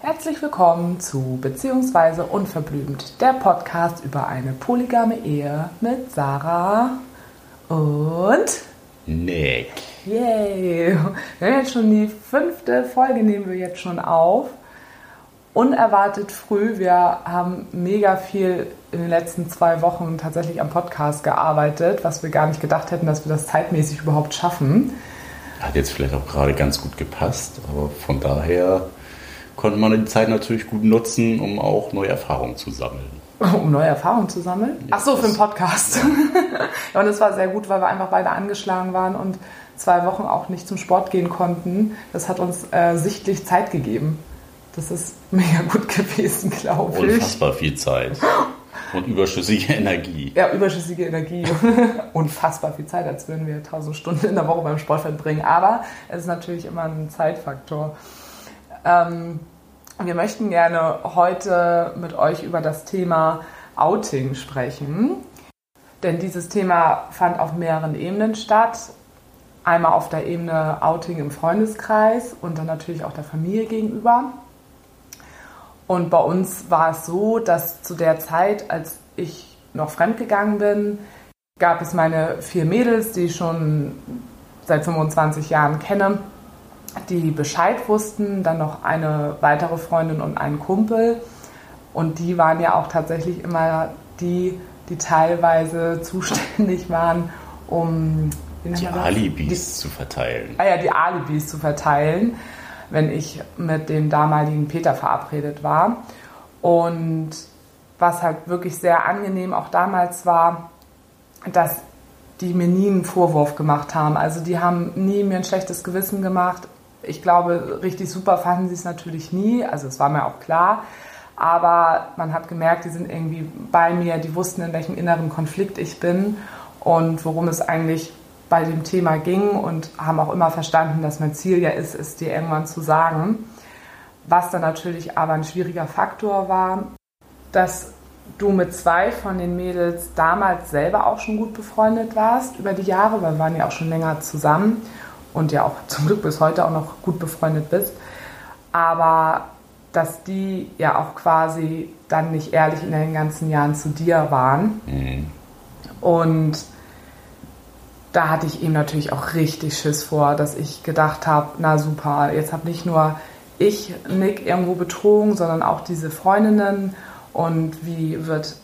Herzlich willkommen zu Beziehungsweise Unverblümt, der Podcast über eine polygame Ehe mit Sarah und Nick. Yay! Wir haben jetzt schon die fünfte Folge, nehmen wir jetzt schon auf. Unerwartet früh. Wir haben mega viel in den letzten zwei Wochen tatsächlich am Podcast gearbeitet, was wir gar nicht gedacht hätten, dass wir das zeitmäßig überhaupt schaffen. Hat jetzt vielleicht auch gerade ganz gut gepasst, aber von daher konnte man die Zeit natürlich gut nutzen, um auch neue Erfahrungen zu sammeln. Um neue Erfahrungen zu sammeln? Ach so, für den Podcast. ja, und es war sehr gut, weil wir einfach beide angeschlagen waren und zwei Wochen auch nicht zum Sport gehen konnten. Das hat uns äh, sichtlich Zeit gegeben. Das ist mega gut gewesen, glaube ich. Unfassbar viel Zeit. Und überschüssige Energie. Ja, überschüssige Energie. Unfassbar viel Zeit, als würden wir 1000 Stunden in der Woche beim Sport verbringen. Aber es ist natürlich immer ein Zeitfaktor. Ähm, wir möchten gerne heute mit euch über das Thema Outing sprechen. Denn dieses Thema fand auf mehreren Ebenen statt. Einmal auf der Ebene Outing im Freundeskreis und dann natürlich auch der Familie gegenüber. Und bei uns war es so, dass zu der Zeit, als ich noch fremdgegangen bin, gab es meine vier Mädels, die ich schon seit 25 Jahren kenne, die Bescheid wussten, dann noch eine weitere Freundin und einen Kumpel. Und die waren ja auch tatsächlich immer die, die teilweise zuständig waren, um die Alibis die, zu verteilen. Ah ja, die Alibis zu verteilen, wenn ich mit dem damaligen Peter verabredet war. Und was halt wirklich sehr angenehm auch damals war, dass die mir nie einen Vorwurf gemacht haben. Also die haben nie mir ein schlechtes Gewissen gemacht ich glaube, richtig super fanden sie es natürlich nie. Also es war mir auch klar. Aber man hat gemerkt, die sind irgendwie bei mir, die wussten, in welchem inneren Konflikt ich bin und worum es eigentlich bei dem Thema ging und haben auch immer verstanden, dass mein Ziel ja ist, es dir irgendwann zu sagen. Was dann natürlich aber ein schwieriger Faktor war, dass du mit zwei von den Mädels damals selber auch schon gut befreundet warst über die Jahre, weil wir waren ja auch schon länger zusammen und ja auch zum Glück bis heute auch noch gut befreundet bist. Aber dass die ja auch quasi dann nicht ehrlich in den ganzen Jahren zu dir waren. Mhm. Und da hatte ich ihm natürlich auch richtig Schiss vor, dass ich gedacht habe, na super, jetzt habe nicht nur ich Nick irgendwo betrogen, sondern auch diese Freundinnen und wie wird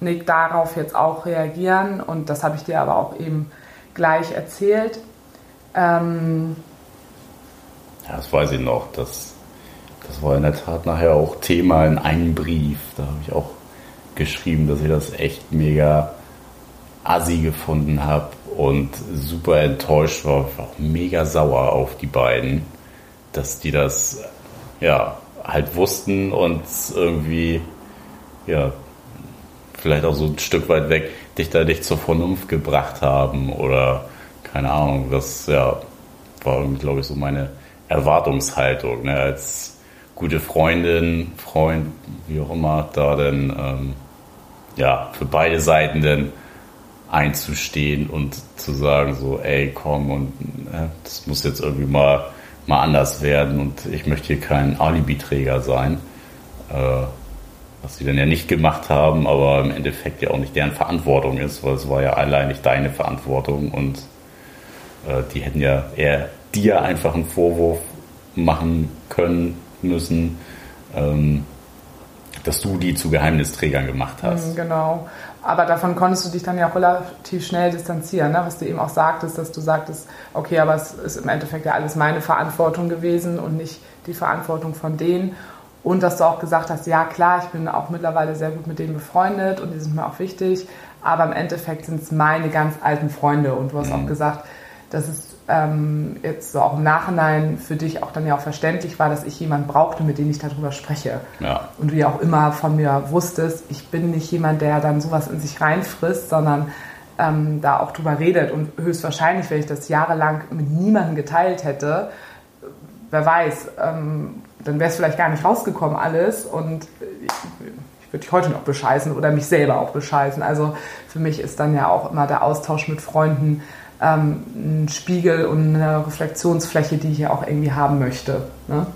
Nick darauf jetzt auch reagieren und das habe ich dir aber auch eben gleich erzählt. Ähm, ja, das weiß ich noch. Das, das war in der Tat nachher auch Thema in einem Brief. Da habe ich auch geschrieben, dass ich das echt mega assi gefunden habe und super enttäuscht war. War auch mega sauer auf die beiden, dass die das ja halt wussten und irgendwie ja vielleicht auch so ein Stück weit weg dich da nicht zur Vernunft gebracht haben oder keine Ahnung, das ja, war, glaube ich, so meine Erwartungshaltung. Ne? Als gute Freundin, Freund, wie auch immer, da dann ähm, ja, für beide Seiten dann einzustehen und zu sagen, so, ey, komm, und äh, das muss jetzt irgendwie mal, mal anders werden und ich möchte hier kein Alibi-Träger sein. Äh, was sie dann ja nicht gemacht haben, aber im Endeffekt ja auch nicht deren Verantwortung ist, weil es war ja allein nicht deine Verantwortung und äh, die hätten ja eher dir einfach einen Vorwurf machen können, müssen, ähm, dass du die zu Geheimnisträgern gemacht hast. Mhm, genau. Aber davon konntest du dich dann ja auch relativ schnell distanzieren, ne? was du eben auch sagtest, dass du sagtest, okay, aber es ist im Endeffekt ja alles meine Verantwortung gewesen und nicht die Verantwortung von denen. Und dass du auch gesagt hast, ja klar, ich bin auch mittlerweile sehr gut mit denen befreundet und die sind mir auch wichtig, aber im Endeffekt sind es meine ganz alten Freunde. Und du hast mhm. auch gesagt, dass es ähm, jetzt so auch im Nachhinein für dich auch dann ja auch verständlich war, dass ich jemanden brauchte, mit dem ich darüber spreche. Ja. Und du ja auch immer von mir wusstest, ich bin nicht jemand, der dann sowas in sich reinfrisst, sondern ähm, da auch drüber redet. Und höchstwahrscheinlich, wenn ich das jahrelang mit niemandem geteilt hätte, wer weiß, ähm, dann wäre es vielleicht gar nicht rausgekommen alles. Und ich, ich ich würde dich heute noch bescheißen oder mich selber auch bescheißen. Also für mich ist dann ja auch immer der Austausch mit Freunden ähm, ein Spiegel und eine Reflexionsfläche, die ich ja auch irgendwie haben möchte. Ne?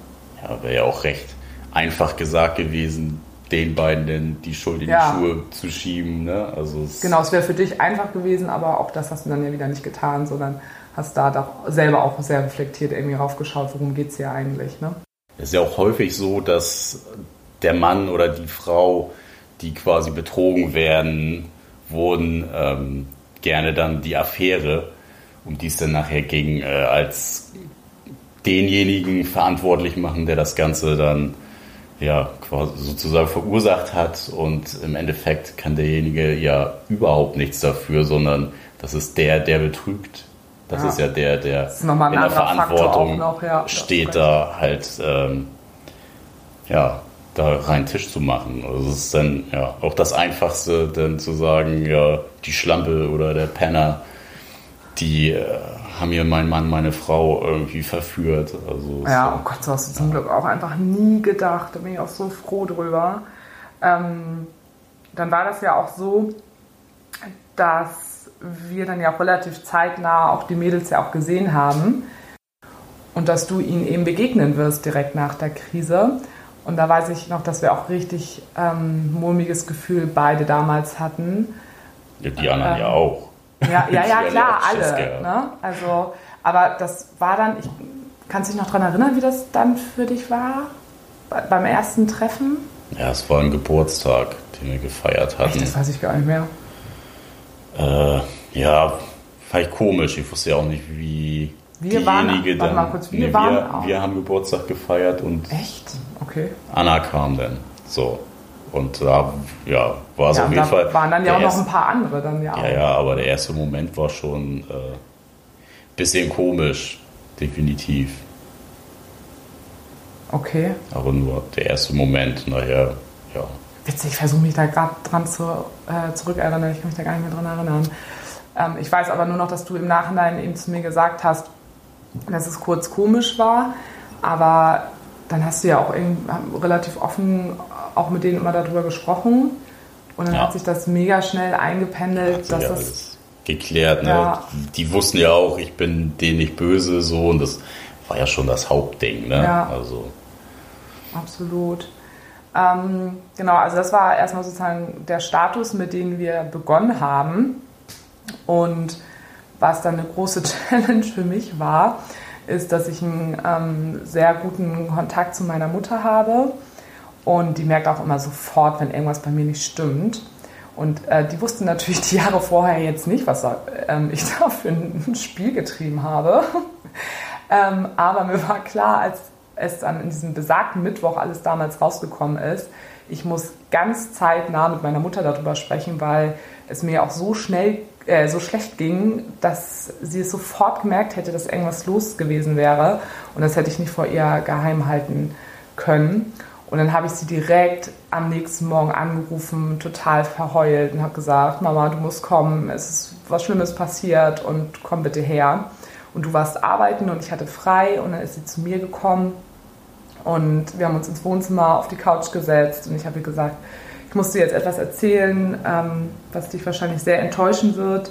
Ja, wäre ja auch recht einfach gesagt gewesen, den beiden die Schuld in ja. die Schuhe zu schieben. Ne? Also es genau, es wäre für dich einfach gewesen, aber auch das hast du dann ja wieder nicht getan, sondern hast da doch selber auch sehr reflektiert irgendwie raufgeschaut, worum geht es hier eigentlich. Ne? Es ist ja auch häufig so, dass der Mann oder die Frau, die quasi betrogen werden, wurden ähm, gerne dann die Affäre, um die es dann nachher ging, äh, als denjenigen verantwortlich machen, der das Ganze dann ja quasi sozusagen verursacht hat und im Endeffekt kann derjenige ja überhaupt nichts dafür, sondern das ist der, der betrügt. Das ja. ist ja der, der in der Verantwortung noch, ja, steht, da halt ähm, ja da rein Tisch zu machen. Also es ist dann ja auch das Einfachste, dann zu sagen, ja, die Schlampe oder der Penner, die äh, haben mir mein Mann, meine Frau irgendwie verführt. Also ja, oh Gott, so hast du zum Glück auch einfach nie gedacht. Da bin ich auch so froh drüber. Ähm, dann war das ja auch so, dass wir dann ja auch relativ zeitnah auch die Mädels ja auch gesehen haben und dass du ihnen eben begegnen wirst direkt nach der Krise. Und da weiß ich noch, dass wir auch richtig ähm, mulmiges Gefühl beide damals hatten. Ja, die anderen ähm, ja auch. Ja, ja, ja klar, alle. Ne? Also, aber das war dann, ich kann dich noch daran erinnern, wie das dann für dich war? beim ersten Treffen? Ja, es war ein Geburtstag, den wir gefeiert hatten. Echt, das weiß ich gar nicht mehr. Äh, ja, vielleicht komisch. Ich wusste ja auch nicht, wie wir diejenige waren, dann. Mal kurz, wir, nee, waren wir, wir, haben Geburtstag gefeiert und. Echt? Okay. Anna kam dann. So. Und da ja, war so ja, auf jeden Fall. waren dann ja auch noch ein paar andere dann ja. Ja, ja, aber der erste Moment war schon äh, bisschen komisch, definitiv. Okay. Aber nur der erste Moment, nachher, ja. Witzig, ich versuche mich da gerade dran zu, äh, zurückerinnern, ich kann mich da gar nicht mehr dran erinnern. Ähm, ich weiß aber nur noch, dass du im Nachhinein eben zu mir gesagt hast, dass es kurz komisch war, aber dann hast du ja auch relativ offen auch mit denen immer darüber gesprochen. Und dann ja. hat sich das mega schnell eingependelt, dass ja das. Geklärt, ne? Ja. Die wussten ja auch, ich bin denen nicht böse, so und das war ja schon das Hauptding, ne? Ja. Also. Absolut. Ähm, genau, also das war erstmal sozusagen der Status, mit dem wir begonnen haben. Und was dann eine große Challenge für mich war, ist, dass ich einen ähm, sehr guten Kontakt zu meiner Mutter habe und die merkt auch immer sofort, wenn irgendwas bei mir nicht stimmt. Und äh, die wusste natürlich die Jahre vorher jetzt nicht, was ähm, ich da für ein Spiel getrieben habe. ähm, aber mir war klar, als es dann in diesem besagten Mittwoch alles damals rausgekommen ist, ich muss ganz zeitnah mit meiner Mutter darüber sprechen, weil es mir auch so schnell, äh, so schlecht ging, dass sie es sofort gemerkt hätte, dass irgendwas los gewesen wäre. Und das hätte ich nicht vor ihr geheim halten können. Und dann habe ich sie direkt am nächsten Morgen angerufen, total verheult und habe gesagt, Mama, du musst kommen, es ist was Schlimmes passiert und komm bitte her. Und du warst arbeiten und ich hatte frei und dann ist sie zu mir gekommen und wir haben uns ins Wohnzimmer auf die Couch gesetzt und ich habe ihr gesagt, ich muss dir jetzt etwas erzählen, ähm, was dich wahrscheinlich sehr enttäuschen wird,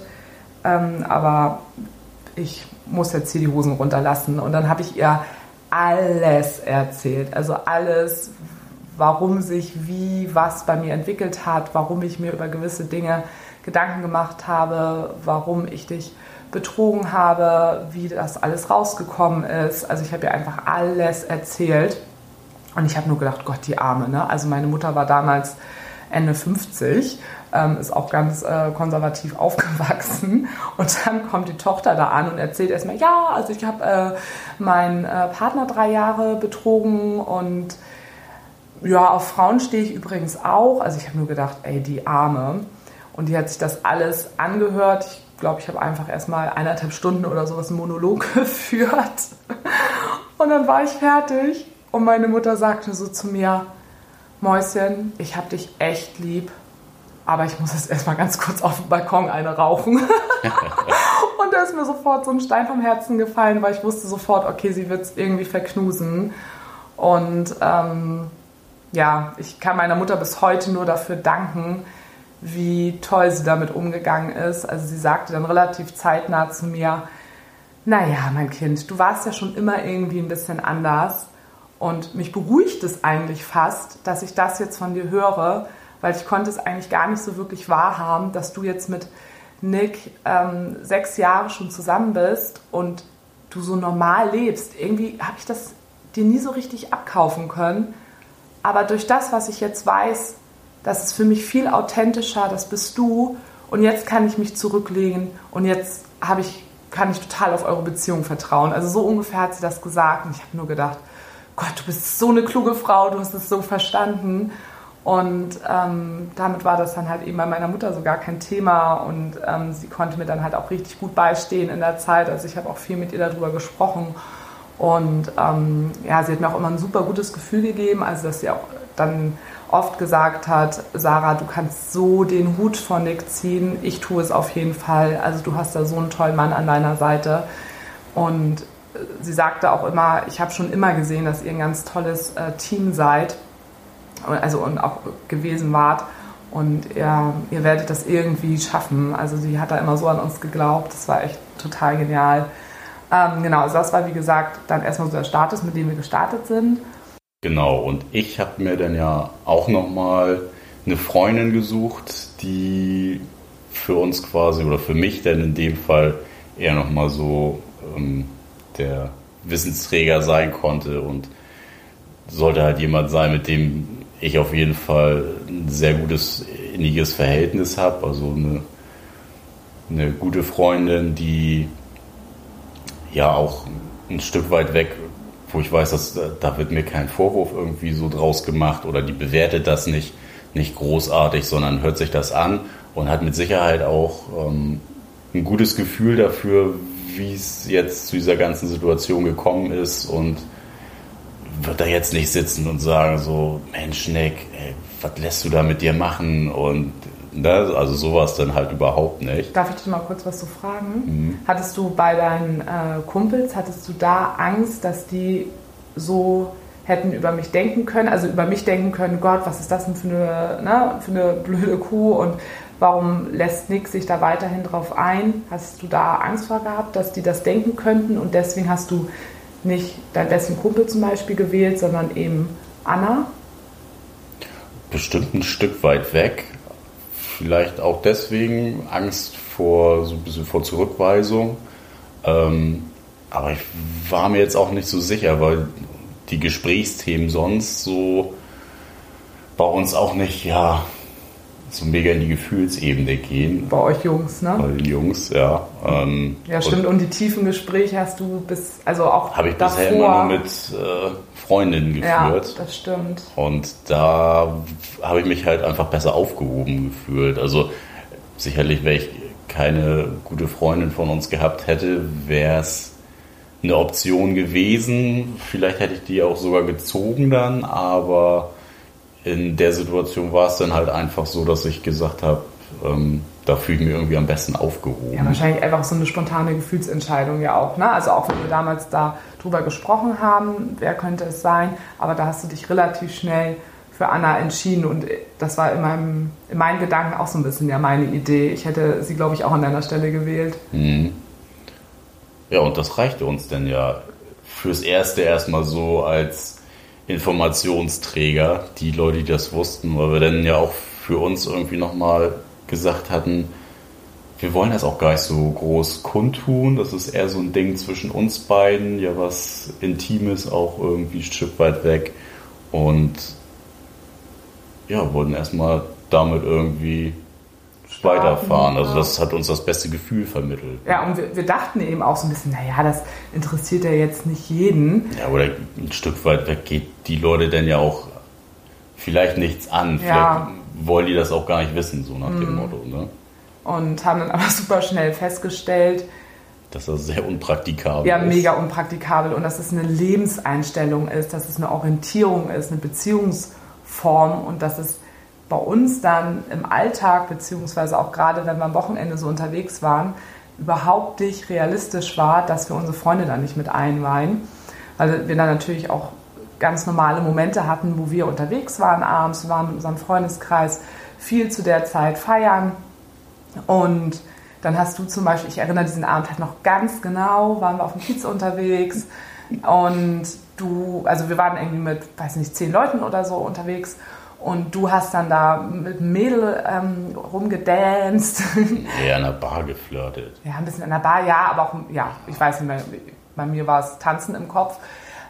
ähm, aber ich muss jetzt hier die Hosen runterlassen. Und dann habe ich ihr alles erzählt. Also alles, warum sich wie was bei mir entwickelt hat, warum ich mir über gewisse Dinge Gedanken gemacht habe, warum ich dich betrogen habe, wie das alles rausgekommen ist. Also ich habe ihr einfach alles erzählt. Und ich habe nur gedacht, Gott, die Arme. Ne? Also meine Mutter war damals Ende 50, ähm, ist auch ganz äh, konservativ aufgewachsen. Und dann kommt die Tochter da an und erzählt erstmal, ja, also ich habe äh, meinen äh, Partner drei Jahre betrogen und ja, auf Frauen stehe ich übrigens auch. Also ich habe nur gedacht, ey, die Arme. Und die hat sich das alles angehört. Ich glaube, ich habe einfach erstmal eineinhalb Stunden oder sowas einen Monolog geführt. Und dann war ich fertig. Und meine Mutter sagte so zu mir, Mäuschen, ich habe dich echt lieb, aber ich muss jetzt erstmal ganz kurz auf dem Balkon eine rauchen. und da ist mir sofort so ein Stein vom Herzen gefallen, weil ich wusste sofort, okay, sie wird es irgendwie verknusen. Und ähm, ja, ich kann meiner Mutter bis heute nur dafür danken, wie toll sie damit umgegangen ist. Also sie sagte dann relativ zeitnah zu mir, naja, mein Kind, du warst ja schon immer irgendwie ein bisschen anders. Und mich beruhigt es eigentlich fast, dass ich das jetzt von dir höre, weil ich konnte es eigentlich gar nicht so wirklich wahrhaben, dass du jetzt mit Nick ähm, sechs Jahre schon zusammen bist und du so normal lebst. Irgendwie habe ich das dir nie so richtig abkaufen können. Aber durch das, was ich jetzt weiß, das ist für mich viel authentischer, das bist du. Und jetzt kann ich mich zurücklegen und jetzt ich, kann ich total auf eure Beziehung vertrauen. Also so ungefähr hat sie das gesagt. Und ich habe nur gedacht, Gott, du bist so eine kluge Frau, du hast es so verstanden. Und ähm, damit war das dann halt eben bei meiner Mutter so gar kein Thema und ähm, sie konnte mir dann halt auch richtig gut beistehen in der Zeit. Also ich habe auch viel mit ihr darüber gesprochen und ähm, ja, sie hat mir auch immer ein super gutes Gefühl gegeben, also dass sie auch dann oft gesagt hat, Sarah, du kannst so den Hut von Nick ziehen, ich tue es auf jeden Fall. Also du hast da so einen tollen Mann an deiner Seite. Und sie sagte auch immer, ich habe schon immer gesehen, dass ihr ein ganz tolles äh, Team seid, also und auch gewesen wart. Und ihr, ihr werdet das irgendwie schaffen. Also sie hat da immer so an uns geglaubt. Das war echt total genial. Ähm, genau, also das war wie gesagt dann erstmal so der Status, mit dem wir gestartet sind. Genau, und ich habe mir dann ja auch nochmal eine Freundin gesucht, die für uns quasi oder für mich dann in dem Fall eher nochmal so ähm, der Wissensträger sein konnte und sollte halt jemand sein, mit dem ich auf jeden Fall ein sehr gutes inniges Verhältnis habe, also eine, eine gute Freundin, die ja auch ein Stück weit weg, wo ich weiß, dass da wird mir kein Vorwurf irgendwie so draus gemacht oder die bewertet das nicht, nicht großartig, sondern hört sich das an und hat mit Sicherheit auch ähm, ein gutes Gefühl dafür, wie es jetzt zu dieser ganzen Situation gekommen ist und wird da jetzt nicht sitzen und sagen so, Mensch Nick, ey, was lässt du da mit dir machen und Ne? Also sowas dann halt überhaupt nicht. Darf ich dich mal kurz was zu so fragen? Mhm. Hattest du bei deinen äh, Kumpels, hattest du da Angst, dass die so hätten über mich denken können, also über mich denken können, Gott, was ist das denn für eine, ne, für eine blöde Kuh und warum lässt Nick sich da weiterhin drauf ein? Hast du da Angst vor gehabt, dass die das denken könnten und deswegen hast du nicht deinen besten Kumpel zum Beispiel gewählt, sondern eben Anna? Bestimmt ein Stück weit weg. Vielleicht auch deswegen Angst vor so ein bisschen vor Zurückweisung. Ähm, aber ich war mir jetzt auch nicht so sicher, weil die Gesprächsthemen sonst so bei uns auch nicht, ja, so mega in die Gefühlsebene gehen. Bei euch Jungs, ne? Bei den Jungs, ja. Ähm, ja, stimmt. Und, und, die tiefen Gespräche hast du bis, also auch Habe ich davor. bisher immer nur mit äh, Freundinnen geführt. Ja, das stimmt. Und da habe ich mich halt einfach besser aufgehoben gefühlt. Also sicherlich, wenn ich keine gute Freundin von uns gehabt hätte, wäre es eine Option gewesen. Vielleicht hätte ich die auch sogar gezogen dann, aber in der Situation war es dann halt einfach so, dass ich gesagt habe, ähm, da fühle ich mich irgendwie am besten aufgehoben. Ja, wahrscheinlich einfach so eine spontane Gefühlsentscheidung ja auch. Ne? Also auch wenn wir damals da drüber gesprochen haben, wer könnte es sein, aber da hast du dich relativ schnell für Anna entschieden und das war in, meinem, in meinen Gedanken auch so ein bisschen ja meine Idee. Ich hätte sie, glaube ich, auch an deiner Stelle gewählt. Mhm. Ja, und das reichte uns denn ja fürs Erste erstmal so als Informationsträger, die Leute, die das wussten, weil wir dann ja auch für uns irgendwie nochmal gesagt hatten, wir wollen das auch gar nicht so groß kundtun. Das ist eher so ein Ding zwischen uns beiden, ja was Intimes auch irgendwie ein Stück weit weg. Und ja, wollten erstmal damit irgendwie weiterfahren. Also das hat uns das beste Gefühl vermittelt. Ja, und wir, wir, dachten eben auch so ein bisschen, naja, das interessiert ja jetzt nicht jeden. Ja, oder ein Stück weit weg geht die Leute denn ja auch vielleicht nichts an. Vielleicht ja. wollen die das auch gar nicht wissen, so nach mhm. dem Motto. Ne? Und haben dann aber super schnell festgestellt, dass das sehr unpraktikabel ja, ist. Ja, mega unpraktikabel. Und dass es eine Lebenseinstellung ist, dass es eine Orientierung ist, eine Beziehungsform und dass es bei uns dann im Alltag, beziehungsweise auch gerade wenn wir am Wochenende so unterwegs waren, überhaupt nicht realistisch war, dass wir unsere Freunde da nicht mit einweihen. Weil wir dann natürlich auch ganz normale Momente hatten, wo wir unterwegs waren abends, wir waren mit unserem Freundeskreis viel zu der Zeit feiern und dann hast du zum Beispiel, ich erinnere diesen Abend halt noch ganz genau, waren wir auf dem Kiez unterwegs und du, also wir waren irgendwie mit, weiß nicht, zehn Leuten oder so unterwegs und du hast dann da mit einem Mädel ähm, rumgedanced. Eher an der Bar geflirtet. Ja, ein bisschen an der Bar, ja, aber auch, ja, ich weiß nicht mehr, bei mir war es Tanzen im Kopf.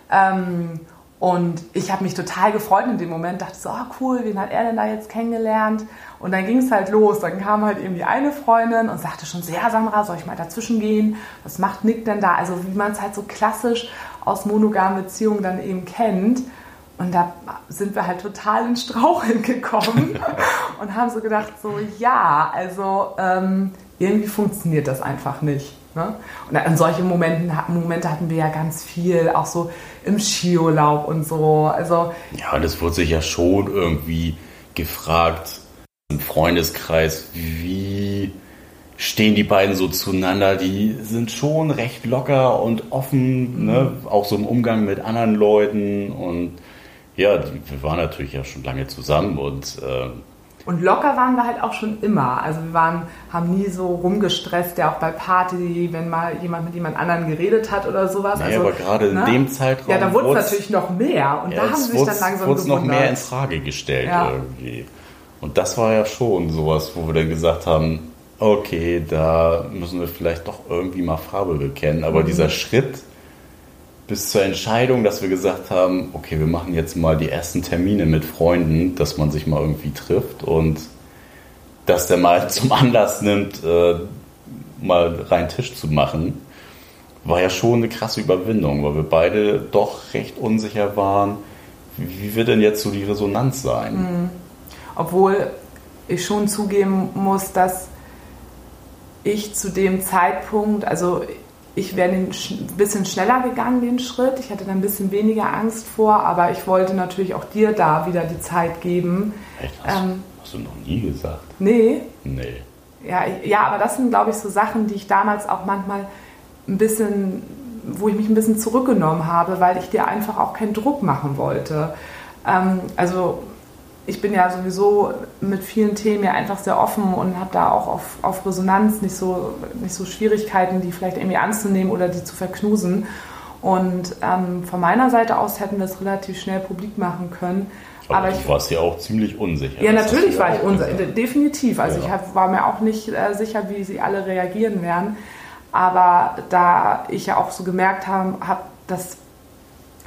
Ähm, und ich habe mich total gefreut in dem Moment, dachte so, oh cool, wen hat er denn da jetzt kennengelernt? Und dann ging es halt los. Dann kam halt eben die eine Freundin und sagte schon so, ja Sandra, soll ich mal dazwischen gehen? Was macht Nick denn da? Also wie man es halt so klassisch aus monogamen Beziehungen dann eben kennt. Und da sind wir halt total in Straucheln gekommen und haben so gedacht, so ja, also ähm, irgendwie funktioniert das einfach nicht. Ne? Und an solche Momenten, Momente hatten wir ja ganz viel, auch so im Skiurlaub und so. Also, ja, und es wurde sich ja schon irgendwie gefragt im Freundeskreis, wie stehen die beiden so zueinander? Die sind schon recht locker und offen, ne? mhm. ne? auch so im Umgang mit anderen Leuten und ja, wir waren natürlich ja schon lange zusammen und äh, und locker waren wir halt auch schon immer. Also wir waren, haben nie so rumgestresst, ja auch bei Party, wenn mal jemand mit jemand anderen geredet hat oder sowas. Naja, also, aber gerade in ne? dem Zeitraum. Ja, da wurde es natürlich noch mehr. Und ja, da haben sie sich dann langsam es noch mehr in Frage gestellt ja. irgendwie. Und das war ja schon sowas, wo wir dann gesagt haben, okay, da müssen wir vielleicht doch irgendwie mal Farbe bekennen. Aber mhm. dieser Schritt bis zur Entscheidung, dass wir gesagt haben, okay, wir machen jetzt mal die ersten Termine mit Freunden, dass man sich mal irgendwie trifft und dass der mal zum Anlass nimmt, äh, mal rein Tisch zu machen, war ja schon eine krasse Überwindung, weil wir beide doch recht unsicher waren, wie wird denn jetzt so die Resonanz sein? Mhm. Obwohl ich schon zugeben muss, dass ich zu dem Zeitpunkt, also ich wäre ein bisschen schneller gegangen, den Schritt. Ich hatte da ein bisschen weniger Angst vor, aber ich wollte natürlich auch dir da wieder die Zeit geben. Echt? Hast, ähm, hast du noch nie gesagt? Nee. Nee. Ja, ja, aber das sind, glaube ich, so Sachen, die ich damals auch manchmal ein bisschen, wo ich mich ein bisschen zurückgenommen habe, weil ich dir einfach auch keinen Druck machen wollte. Ähm, also ich bin ja sowieso mit vielen Themen ja einfach sehr offen und habe da auch auf, auf Resonanz nicht so, nicht so Schwierigkeiten, die vielleicht irgendwie anzunehmen oder die zu verknusen. Und ähm, von meiner Seite aus hätten wir es relativ schnell publik machen können. Aber, Aber ich warst ja auch ziemlich unsicher. Ja, natürlich war ich unsicher, definitiv. Also ja. ich hab, war mir auch nicht äh, sicher, wie sie alle reagieren werden. Aber da ich ja auch so gemerkt habe, hab, dass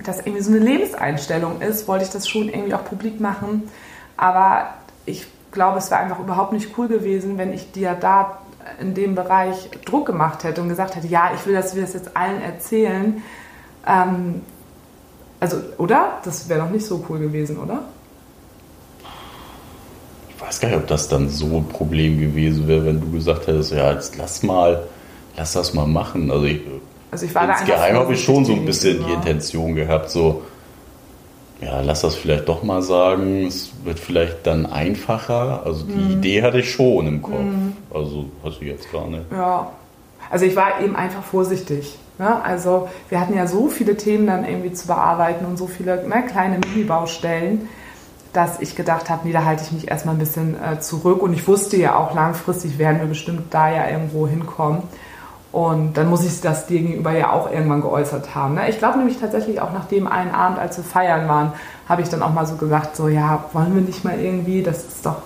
das irgendwie so eine Lebenseinstellung ist, wollte ich das schon irgendwie auch publik machen. Aber ich glaube, es wäre einfach überhaupt nicht cool gewesen, wenn ich dir da in dem Bereich Druck gemacht hätte und gesagt hätte, ja, ich will, dass wir das jetzt allen erzählen. Ähm, also, oder? Das wäre doch nicht so cool gewesen, oder? Ich weiß gar nicht, ob das dann so ein Problem gewesen wäre, wenn du gesagt hättest, ja, jetzt lass mal, lass das mal machen. Also ich, also ich war insgeheim habe ich schon so ein bisschen die Intention gehabt, so, ja, lass das vielleicht doch mal sagen, es wird vielleicht dann einfacher. Also die mhm. Idee hatte ich schon im Kopf. Mhm. Also hast du jetzt gar nicht. Ja, also ich war eben einfach vorsichtig. Ne? Also wir hatten ja so viele Themen dann irgendwie zu bearbeiten und so viele ne, kleine Mini-Baustellen, dass ich gedacht habe, nee, da halte ich mich erstmal ein bisschen äh, zurück. Und ich wusste ja auch, langfristig werden wir bestimmt da ja irgendwo hinkommen. Und dann muss ich das gegenüber ja auch irgendwann geäußert haben. Ne? Ich glaube nämlich tatsächlich auch nach dem einen Abend, als wir feiern waren, habe ich dann auch mal so gesagt, so ja, wollen wir nicht mal irgendwie, das ist doch,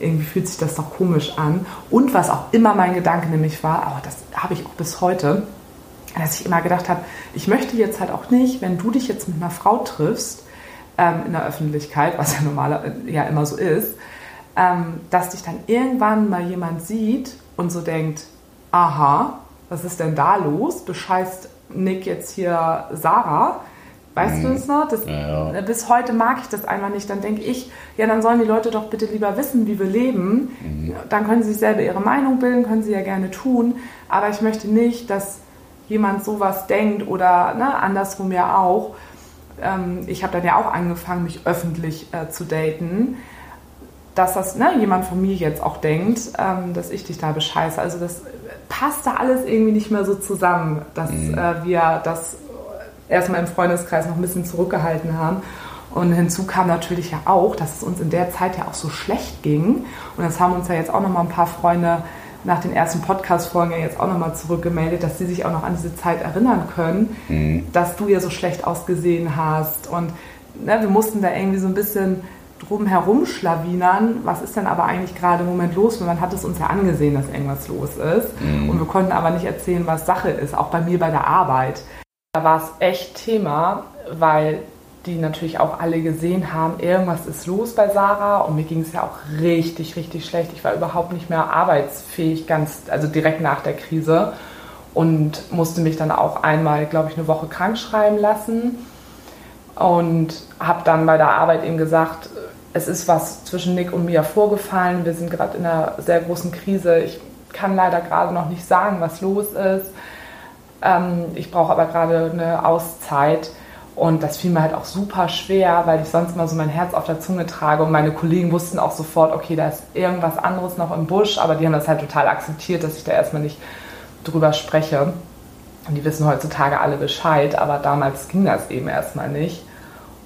irgendwie fühlt sich das doch komisch an. Und was auch immer mein Gedanke nämlich war, aber das habe ich auch bis heute, dass ich immer gedacht habe, ich möchte jetzt halt auch nicht, wenn du dich jetzt mit einer Frau triffst, ähm, in der Öffentlichkeit, was ja normal äh, ja immer so ist, ähm, dass dich dann irgendwann mal jemand sieht und so denkt, aha, was ist denn da los? Bescheißt Nick jetzt hier Sarah? Weißt mhm. du es noch? Das, ja, ja. Bis heute mag ich das einfach nicht. Dann denke ich, ja, dann sollen die Leute doch bitte lieber wissen, wie wir leben. Mhm. Dann können sie sich selber ihre Meinung bilden, können sie ja gerne tun. Aber ich möchte nicht, dass jemand sowas denkt oder ne, andersrum ja auch. Ähm, ich habe dann ja auch angefangen, mich öffentlich äh, zu daten. Dass das ne, jemand von mir jetzt auch denkt, ähm, dass ich dich da bescheiße. Also das passt da alles irgendwie nicht mehr so zusammen, dass mhm. äh, wir das erstmal im Freundeskreis noch ein bisschen zurückgehalten haben. Und hinzu kam natürlich ja auch, dass es uns in der Zeit ja auch so schlecht ging. Und das haben uns ja jetzt auch noch mal ein paar Freunde nach den ersten Podcast-Folgen ja jetzt auch nochmal zurückgemeldet, dass sie sich auch noch an diese Zeit erinnern können, mhm. dass du ja so schlecht ausgesehen hast. Und ne, wir mussten da irgendwie so ein bisschen drum herum schlawinern. Was ist denn aber eigentlich gerade im Moment los? Weil man hat es uns ja angesehen, dass irgendwas los ist. Mhm. Und wir konnten aber nicht erzählen, was Sache ist, auch bei mir bei der Arbeit. Da war es echt Thema, weil die natürlich auch alle gesehen haben, irgendwas ist los bei Sarah und mir ging es ja auch richtig, richtig schlecht. Ich war überhaupt nicht mehr arbeitsfähig, ganz, also direkt nach der Krise und musste mich dann auch einmal, glaube ich, eine Woche krank schreiben lassen und habe dann bei der Arbeit eben gesagt, es ist was zwischen Nick und mir vorgefallen. Wir sind gerade in einer sehr großen Krise. Ich kann leider gerade noch nicht sagen, was los ist. Ähm, ich brauche aber gerade eine Auszeit und das fiel mir halt auch super schwer, weil ich sonst mal so mein Herz auf der Zunge trage. Und meine Kollegen wussten auch sofort, okay, da ist irgendwas anderes noch im Busch. Aber die haben das halt total akzeptiert, dass ich da erstmal nicht drüber spreche. Und die wissen heutzutage alle Bescheid, aber damals ging das eben erstmal nicht.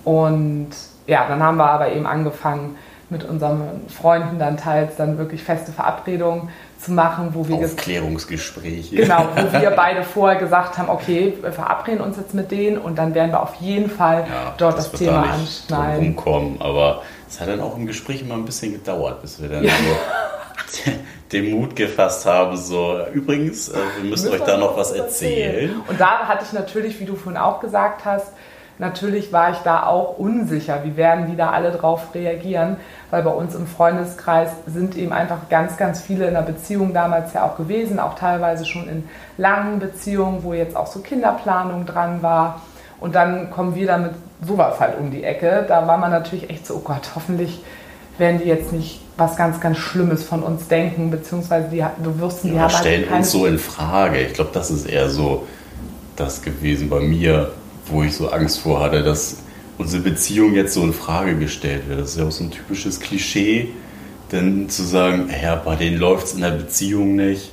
Und ja, dann haben wir aber eben angefangen, mit unseren Freunden dann teils dann wirklich feste Verabredungen zu machen, wo wir Aufklärungsgespräche. Genau, wo wir beide vorher gesagt haben, okay, wir verabreden uns jetzt mit denen und dann werden wir auf jeden Fall ja, dort das, das Thema da anschneiden. Umkommen, aber es hat dann auch im Gespräch immer ein bisschen gedauert, bis wir dann ja. so den Mut gefasst haben, so übrigens, äh, wir müssen euch da noch was erzählen. Und da hatte ich natürlich, wie du vorhin auch gesagt hast, natürlich war ich da auch unsicher, wie werden die da alle drauf reagieren, weil bei uns im Freundeskreis sind eben einfach ganz, ganz viele in der Beziehung damals ja auch gewesen, auch teilweise schon in langen Beziehungen, wo jetzt auch so Kinderplanung dran war. Und dann kommen wir damit sowas halt um die Ecke. Da war man natürlich echt so, oh Gott, hoffentlich werden die jetzt nicht was ganz, ganz Schlimmes von uns denken, beziehungsweise die, du wirst die ja, haben halt stellen uns so in Frage. Ich glaube, das ist eher so das gewesen bei mir, wo ich so Angst vor hatte, dass unsere Beziehung jetzt so in Frage gestellt wird. Das ist ja auch so ein typisches Klischee, denn zu sagen, ja, bei denen läuft es in der Beziehung nicht,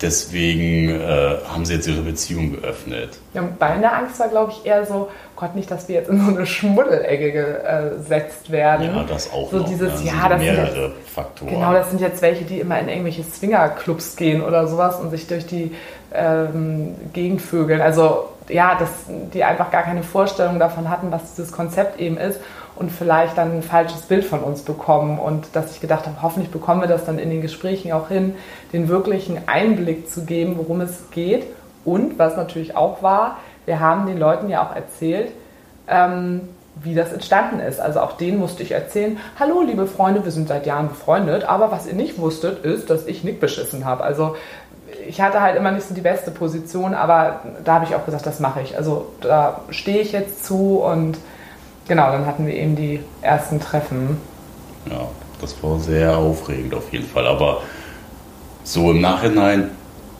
deswegen äh, haben sie jetzt ihre Beziehung geöffnet. Ja, meine Angst war, glaube ich, eher so, Gott, nicht, dass wir jetzt in so eine Schmuddelecke gesetzt werden. Ja, das auch so noch, dieses, ne? ja, das mehrere sind jetzt, Faktoren. Genau, das sind jetzt welche, die immer in irgendwelche Swingerclubs gehen oder sowas und sich durch die ähm, Gegend vögeln. Also ja, dass die einfach gar keine Vorstellung davon hatten, was dieses Konzept eben ist und vielleicht dann ein falsches Bild von uns bekommen und dass ich gedacht habe, hoffentlich bekommen wir das dann in den Gesprächen auch hin, den wirklichen Einblick zu geben, worum es geht und was natürlich auch war, wir haben den Leuten ja auch erzählt, ähm, wie das entstanden ist. Also auch denen musste ich erzählen, hallo liebe Freunde, wir sind seit Jahren befreundet, aber was ihr nicht wusstet, ist, dass ich Nick beschissen habe. Also ich hatte halt immer nicht so die beste Position, aber da habe ich auch gesagt, das mache ich. Also da stehe ich jetzt zu und genau, dann hatten wir eben die ersten Treffen. Ja, das war sehr aufregend auf jeden Fall. Aber so im Nachhinein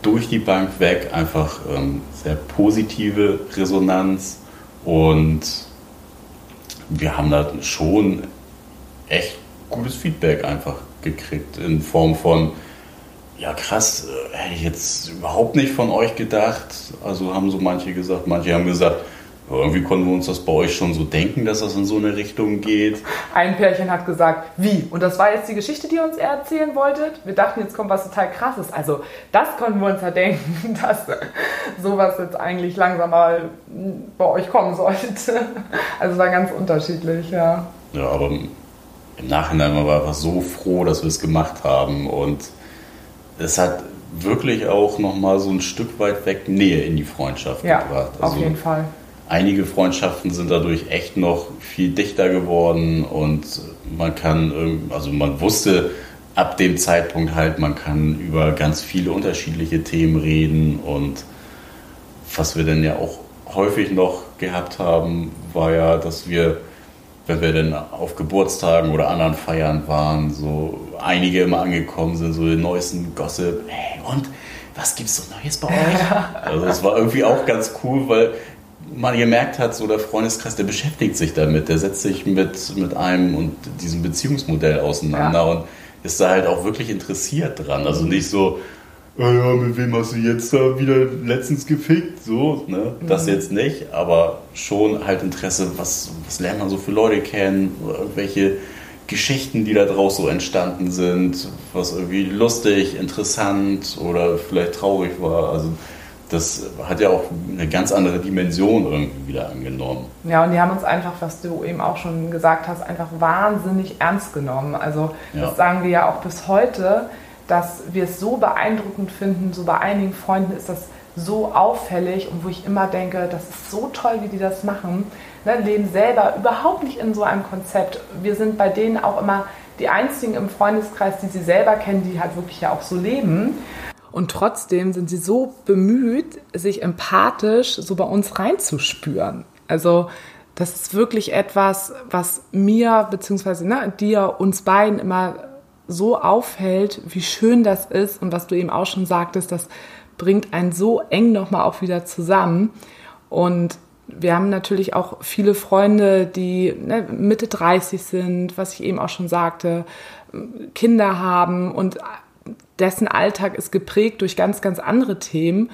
durch die Bank weg einfach ähm, sehr positive Resonanz und wir haben da schon echt gutes Feedback einfach gekriegt in Form von ja, krass, äh, hätte ich jetzt überhaupt nicht von euch gedacht. Also haben so manche gesagt, manche haben gesagt, irgendwie konnten wir uns das bei euch schon so denken, dass das in so eine Richtung geht. Ein Pärchen hat gesagt, wie? Und das war jetzt die Geschichte, die ihr uns erzählen wolltet? Wir dachten, jetzt kommt was total krasses. Also, das konnten wir uns ja denken, dass sowas jetzt eigentlich langsam mal bei euch kommen sollte. Also, es war ganz unterschiedlich, ja. Ja, aber im Nachhinein waren wir einfach so froh, dass wir es gemacht haben und es hat wirklich auch nochmal so ein Stück weit weg Nähe in die Freundschaft ja, gebracht. Also auf jeden Fall. Einige Freundschaften sind dadurch echt noch viel dichter geworden und man kann, also man wusste ab dem Zeitpunkt halt, man kann über ganz viele unterschiedliche Themen reden und was wir dann ja auch häufig noch gehabt haben, war ja, dass wir wenn wir dann auf Geburtstagen oder anderen Feiern waren, so einige immer angekommen sind, so den neuesten Gossip. Hey, und was gibt's so Neues bei euch? also es war irgendwie auch ganz cool, weil man gemerkt hat, so der Freundeskreis, der beschäftigt sich damit, der setzt sich mit, mit einem und diesem Beziehungsmodell auseinander ja. und ist da halt auch wirklich interessiert dran. Also nicht so, ja, ja, mit wem hast du jetzt da wieder letztens gefickt? So, ne? Das mhm. jetzt nicht, aber schon halt Interesse, was, was lernt man so für Leute kennen, irgendwelche Geschichten, die da draus so entstanden sind, was irgendwie lustig, interessant oder vielleicht traurig war. Also das hat ja auch eine ganz andere Dimension irgendwie wieder angenommen. Ja, und die haben uns einfach, was du eben auch schon gesagt hast, einfach wahnsinnig ernst genommen. Also ja. das sagen wir ja auch bis heute dass wir es so beeindruckend finden, so bei einigen Freunden ist das so auffällig und wo ich immer denke, das ist so toll, wie die das machen, ne, leben selber überhaupt nicht in so einem Konzept. Wir sind bei denen auch immer die einzigen im Freundeskreis, die sie selber kennen, die halt wirklich ja auch so leben. Und trotzdem sind sie so bemüht, sich empathisch so bei uns reinzuspüren. Also das ist wirklich etwas, was mir bzw. Ne, dir, uns beiden immer so auffällt, wie schön das ist und was du eben auch schon sagtest, das bringt einen so eng nochmal auch wieder zusammen. Und wir haben natürlich auch viele Freunde, die ne, Mitte 30 sind, was ich eben auch schon sagte, Kinder haben und dessen Alltag ist geprägt durch ganz, ganz andere Themen.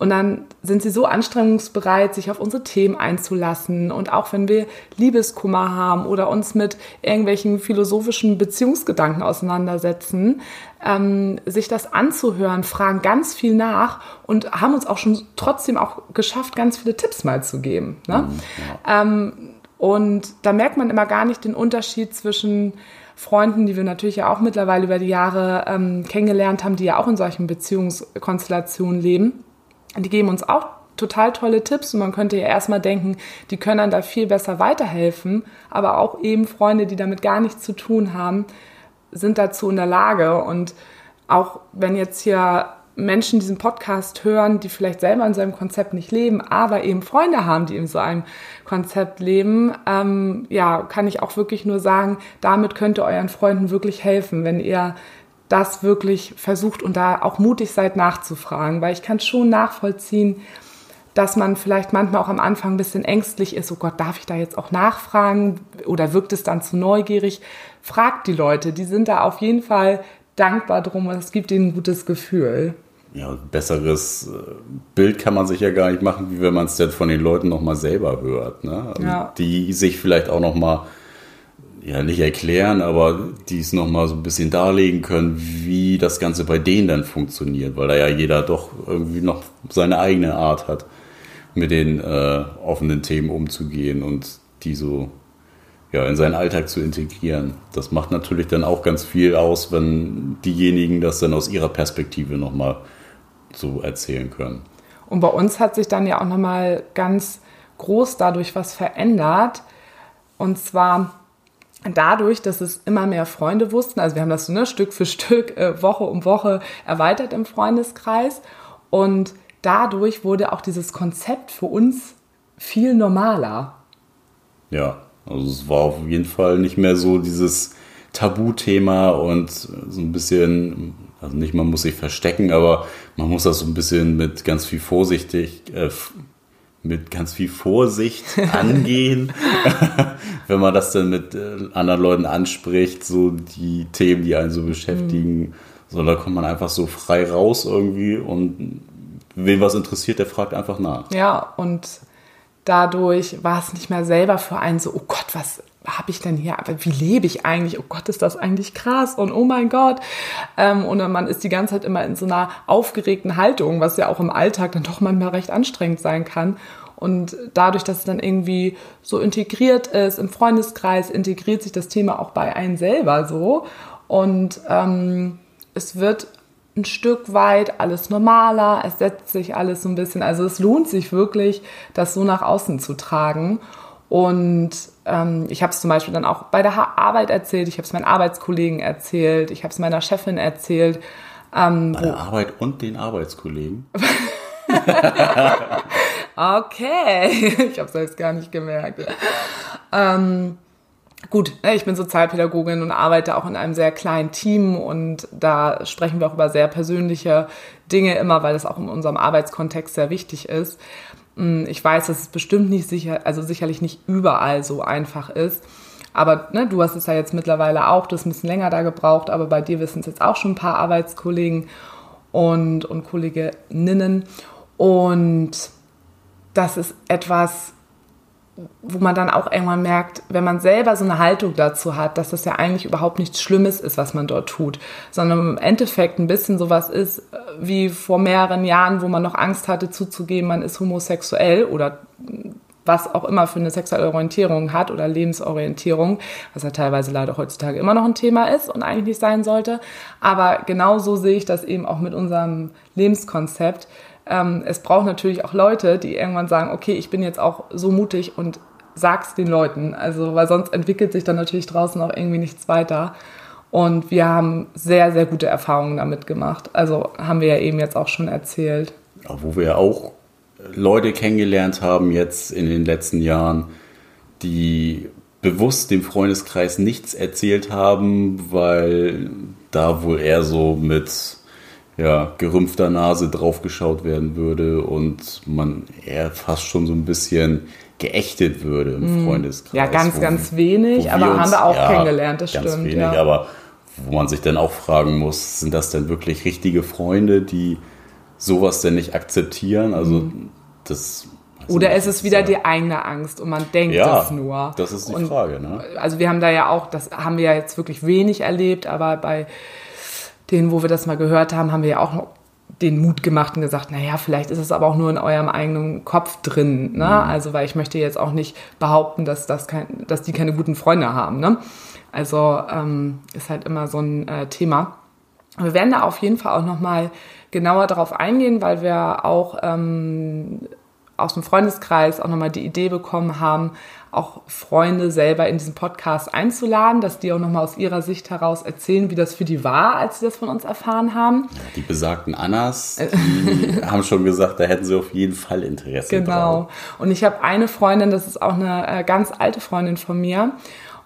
Und dann sind sie so anstrengungsbereit, sich auf unsere Themen einzulassen. Und auch wenn wir Liebeskummer haben oder uns mit irgendwelchen philosophischen Beziehungsgedanken auseinandersetzen, ähm, sich das anzuhören, fragen ganz viel nach und haben uns auch schon trotzdem auch geschafft, ganz viele Tipps mal zu geben. Ne? Mhm, ja. ähm, und da merkt man immer gar nicht den Unterschied zwischen Freunden, die wir natürlich ja auch mittlerweile über die Jahre ähm, kennengelernt haben, die ja auch in solchen Beziehungskonstellationen leben die geben uns auch total tolle Tipps und man könnte ja erstmal denken, die können dann da viel besser weiterhelfen, aber auch eben Freunde, die damit gar nichts zu tun haben, sind dazu in der Lage. Und auch wenn jetzt hier Menschen diesen Podcast hören, die vielleicht selber in so einem Konzept nicht leben, aber eben Freunde haben, die in so einem Konzept leben, ähm, ja, kann ich auch wirklich nur sagen, damit könnt ihr euren Freunden wirklich helfen, wenn ihr das wirklich versucht und da auch mutig seid nachzufragen, weil ich kann schon nachvollziehen, dass man vielleicht manchmal auch am Anfang ein bisschen ängstlich ist, oh Gott, darf ich da jetzt auch nachfragen oder wirkt es dann zu neugierig? Fragt die Leute, die sind da auf jeden Fall dankbar drum und es gibt ihnen ein gutes Gefühl. Ja, besseres äh, Bild kann man sich ja gar nicht machen, wie wenn man es jetzt von den Leuten nochmal selber hört. Ne? Ja. Die sich vielleicht auch nochmal ja nicht erklären, aber die es nochmal so ein bisschen darlegen können, wie das Ganze bei denen dann funktioniert, weil da ja jeder doch irgendwie noch seine eigene Art hat, mit den äh, offenen Themen umzugehen und die so ja, in seinen Alltag zu integrieren. Das macht natürlich dann auch ganz viel aus, wenn diejenigen das dann aus ihrer Perspektive nochmal so erzählen können. Und bei uns hat sich dann ja auch nochmal ganz groß dadurch was verändert. Und zwar dadurch, dass es immer mehr Freunde wussten, also wir haben das so ne, Stück für Stück, äh, Woche um Woche erweitert im Freundeskreis und dadurch wurde auch dieses Konzept für uns viel normaler. Ja, also es war auf jeden Fall nicht mehr so dieses Tabuthema und so ein bisschen, also nicht man muss sich verstecken, aber man muss das so ein bisschen mit ganz viel vorsichtig, äh, mit ganz viel Vorsicht angehen, wenn man das dann mit äh, anderen Leuten anspricht, so die Themen, die einen so beschäftigen. Mhm. So, da kommt man einfach so frei raus irgendwie und wen was interessiert, der fragt einfach nach. Ja, und dadurch war es nicht mehr selber für einen so, oh Gott, was habe ich denn hier, wie lebe ich eigentlich? Oh Gott, ist das eigentlich krass und oh mein Gott. Ähm, und man ist die ganze Zeit immer in so einer aufgeregten Haltung, was ja auch im Alltag dann doch manchmal recht anstrengend sein kann. Und dadurch, dass es dann irgendwie so integriert ist, im Freundeskreis integriert sich das Thema auch bei einem selber so. Und ähm, es wird ein Stück weit alles normaler, es setzt sich alles so ein bisschen, also es lohnt sich wirklich, das so nach außen zu tragen. Und ähm, ich habe es zum Beispiel dann auch bei der Arbeit erzählt, ich habe es meinen Arbeitskollegen erzählt, ich habe es meiner Chefin erzählt. Ähm, bei der Arbeit und den Arbeitskollegen? okay, ich habe es selbst gar nicht gemerkt. Ähm, gut, ne, ich bin Sozialpädagogin und arbeite auch in einem sehr kleinen Team und da sprechen wir auch über sehr persönliche Dinge immer, weil das auch in unserem Arbeitskontext sehr wichtig ist. Hm, ich weiß, dass es bestimmt nicht sicher, also sicherlich nicht überall so einfach ist. Aber ne, du hast es ja jetzt mittlerweile auch, du hast ein bisschen länger da gebraucht, aber bei dir wissen es jetzt auch schon ein paar Arbeitskollegen. und, und Kolleginnen. Und das ist etwas, wo man dann auch irgendwann merkt, wenn man selber so eine Haltung dazu hat, dass das ja eigentlich überhaupt nichts Schlimmes ist, was man dort tut, sondern im Endeffekt ein bisschen sowas ist äh, wie vor mehreren Jahren, wo man noch Angst hatte zuzugeben, man ist homosexuell oder was auch immer für eine sexuelle Orientierung hat oder Lebensorientierung, was ja teilweise leider heutzutage immer noch ein Thema ist und eigentlich nicht sein sollte. Aber genauso sehe ich das eben auch mit unserem Lebenskonzept ähm, es braucht natürlich auch Leute, die irgendwann sagen, okay, ich bin jetzt auch so mutig und sag's den Leuten. Also, weil sonst entwickelt sich dann natürlich draußen auch irgendwie nichts weiter. Und wir haben sehr, sehr gute Erfahrungen damit gemacht. Also haben wir ja eben jetzt auch schon erzählt. Ja, wo wir auch Leute kennengelernt haben jetzt in den letzten Jahren, die bewusst dem Freundeskreis nichts erzählt haben, weil da wohl eher so mit ja, gerümpfter Nase draufgeschaut werden würde und man eher fast schon so ein bisschen geächtet würde im mhm. Freundeskreis. Ja, ganz, wo, ganz wenig, aber uns, haben wir auch ja, kennengelernt, das ganz stimmt. Wenig, ja. aber wo man sich dann auch fragen muss, sind das denn wirklich richtige Freunde, die sowas denn nicht akzeptieren? Also mhm. das Oder ist es wieder die eigene Angst und man denkt ja, das nur? Das ist die und, Frage. Ne? Also wir haben da ja auch, das haben wir ja jetzt wirklich wenig erlebt, aber bei denen, wo wir das mal gehört haben, haben wir ja auch den Mut gemacht und gesagt, naja, vielleicht ist es aber auch nur in eurem eigenen Kopf drin. Ne? Mhm. Also, weil ich möchte jetzt auch nicht behaupten, dass, das kein, dass die keine guten Freunde haben. Ne? Also ähm, ist halt immer so ein äh, Thema. Wir werden da auf jeden Fall auch nochmal genauer darauf eingehen, weil wir auch ähm, aus dem Freundeskreis auch nochmal die Idee bekommen haben, auch Freunde selber in diesen Podcast einzuladen, dass die auch nochmal aus ihrer Sicht heraus erzählen, wie das für die war, als sie das von uns erfahren haben. Ja, die besagten Annas, die haben schon gesagt, da hätten sie auf jeden Fall Interesse. Genau. Drauf. Und ich habe eine Freundin, das ist auch eine äh, ganz alte Freundin von mir.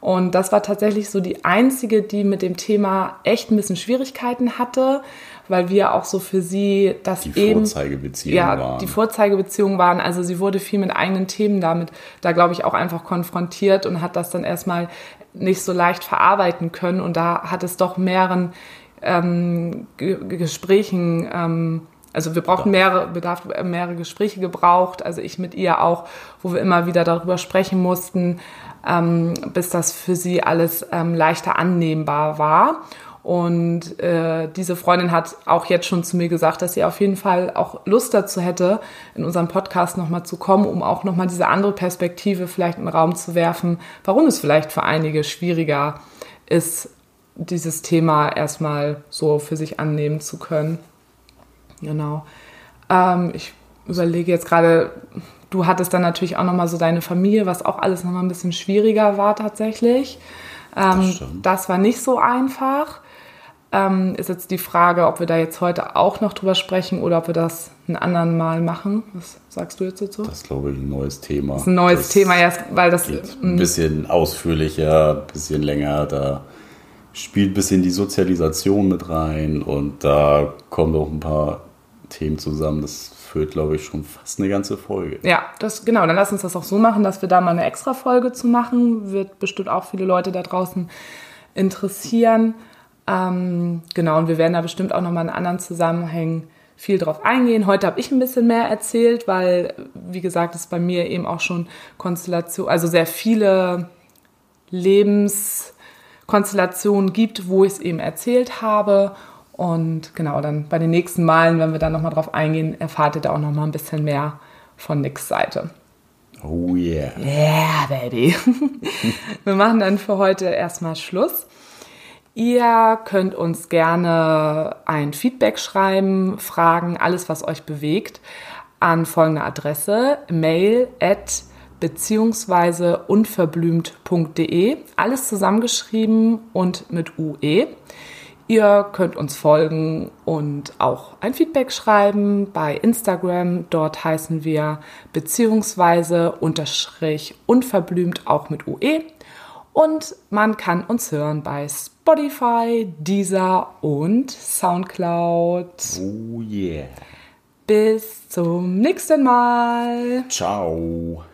Und das war tatsächlich so die einzige, die mit dem Thema echt ein bisschen Schwierigkeiten hatte, weil wir auch so für sie das die eben Vorzeigebeziehungen ja, waren. die Vorzeigebeziehungen waren. Also sie wurde viel mit eigenen Themen damit, da glaube ich auch einfach konfrontiert und hat das dann erstmal nicht so leicht verarbeiten können. Und da hat es doch mehreren ähm, Gesprächen ähm, also wir brauchten mehrere, bedarf mehrere Gespräche gebraucht, also ich mit ihr auch, wo wir immer wieder darüber sprechen mussten, ähm, bis das für sie alles ähm, leichter annehmbar war. Und äh, diese Freundin hat auch jetzt schon zu mir gesagt, dass sie auf jeden Fall auch Lust dazu hätte, in unserem Podcast nochmal zu kommen, um auch nochmal diese andere Perspektive vielleicht in den Raum zu werfen, warum es vielleicht für einige schwieriger ist, dieses Thema erstmal so für sich annehmen zu können. Genau. Ähm, ich überlege jetzt gerade, du hattest dann natürlich auch nochmal so deine Familie, was auch alles nochmal ein bisschen schwieriger war tatsächlich. Ähm, das, das, war nicht so einfach. Ähm, ist jetzt die Frage, ob wir da jetzt heute auch noch drüber sprechen oder ob wir das ein anderen Mal machen. Was sagst du jetzt dazu? Das ist, glaube ich, ein neues Thema. Das ist ein neues das Thema, ja, weil das. Ein bisschen ausführlicher, ein bisschen länger. Da spielt ein bisschen die Sozialisation mit rein und da kommen auch ein paar Themen zusammen. Das führt, glaube ich, schon fast eine ganze Folge. Ja, das genau. Dann lass uns das auch so machen, dass wir da mal eine extra Folge zu machen. Wird bestimmt auch viele Leute da draußen interessieren. Ähm, genau, und wir werden da bestimmt auch nochmal in anderen Zusammenhängen viel drauf eingehen. Heute habe ich ein bisschen mehr erzählt, weil, wie gesagt, es bei mir eben auch schon Konstellation, also sehr viele Lebenskonstellationen gibt, wo ich es eben erzählt habe. Und genau, dann bei den nächsten Malen, wenn wir da nochmal drauf eingehen, erfahrt ihr da auch nochmal ein bisschen mehr von Nicks Seite. Oh yeah. Yeah, baby. wir machen dann für heute erstmal Schluss. Ihr könnt uns gerne ein Feedback schreiben, Fragen, alles, was euch bewegt, an folgende Adresse: mail at beziehungsweise unverblümt.de. Alles zusammengeschrieben und mit UE. Ihr könnt uns folgen und auch ein Feedback schreiben bei Instagram. Dort heißen wir beziehungsweise unterstrich unverblümt auch mit UE. Und man kann uns hören bei Spotify, Deezer und Soundcloud. Oh yeah. Bis zum nächsten Mal. Ciao.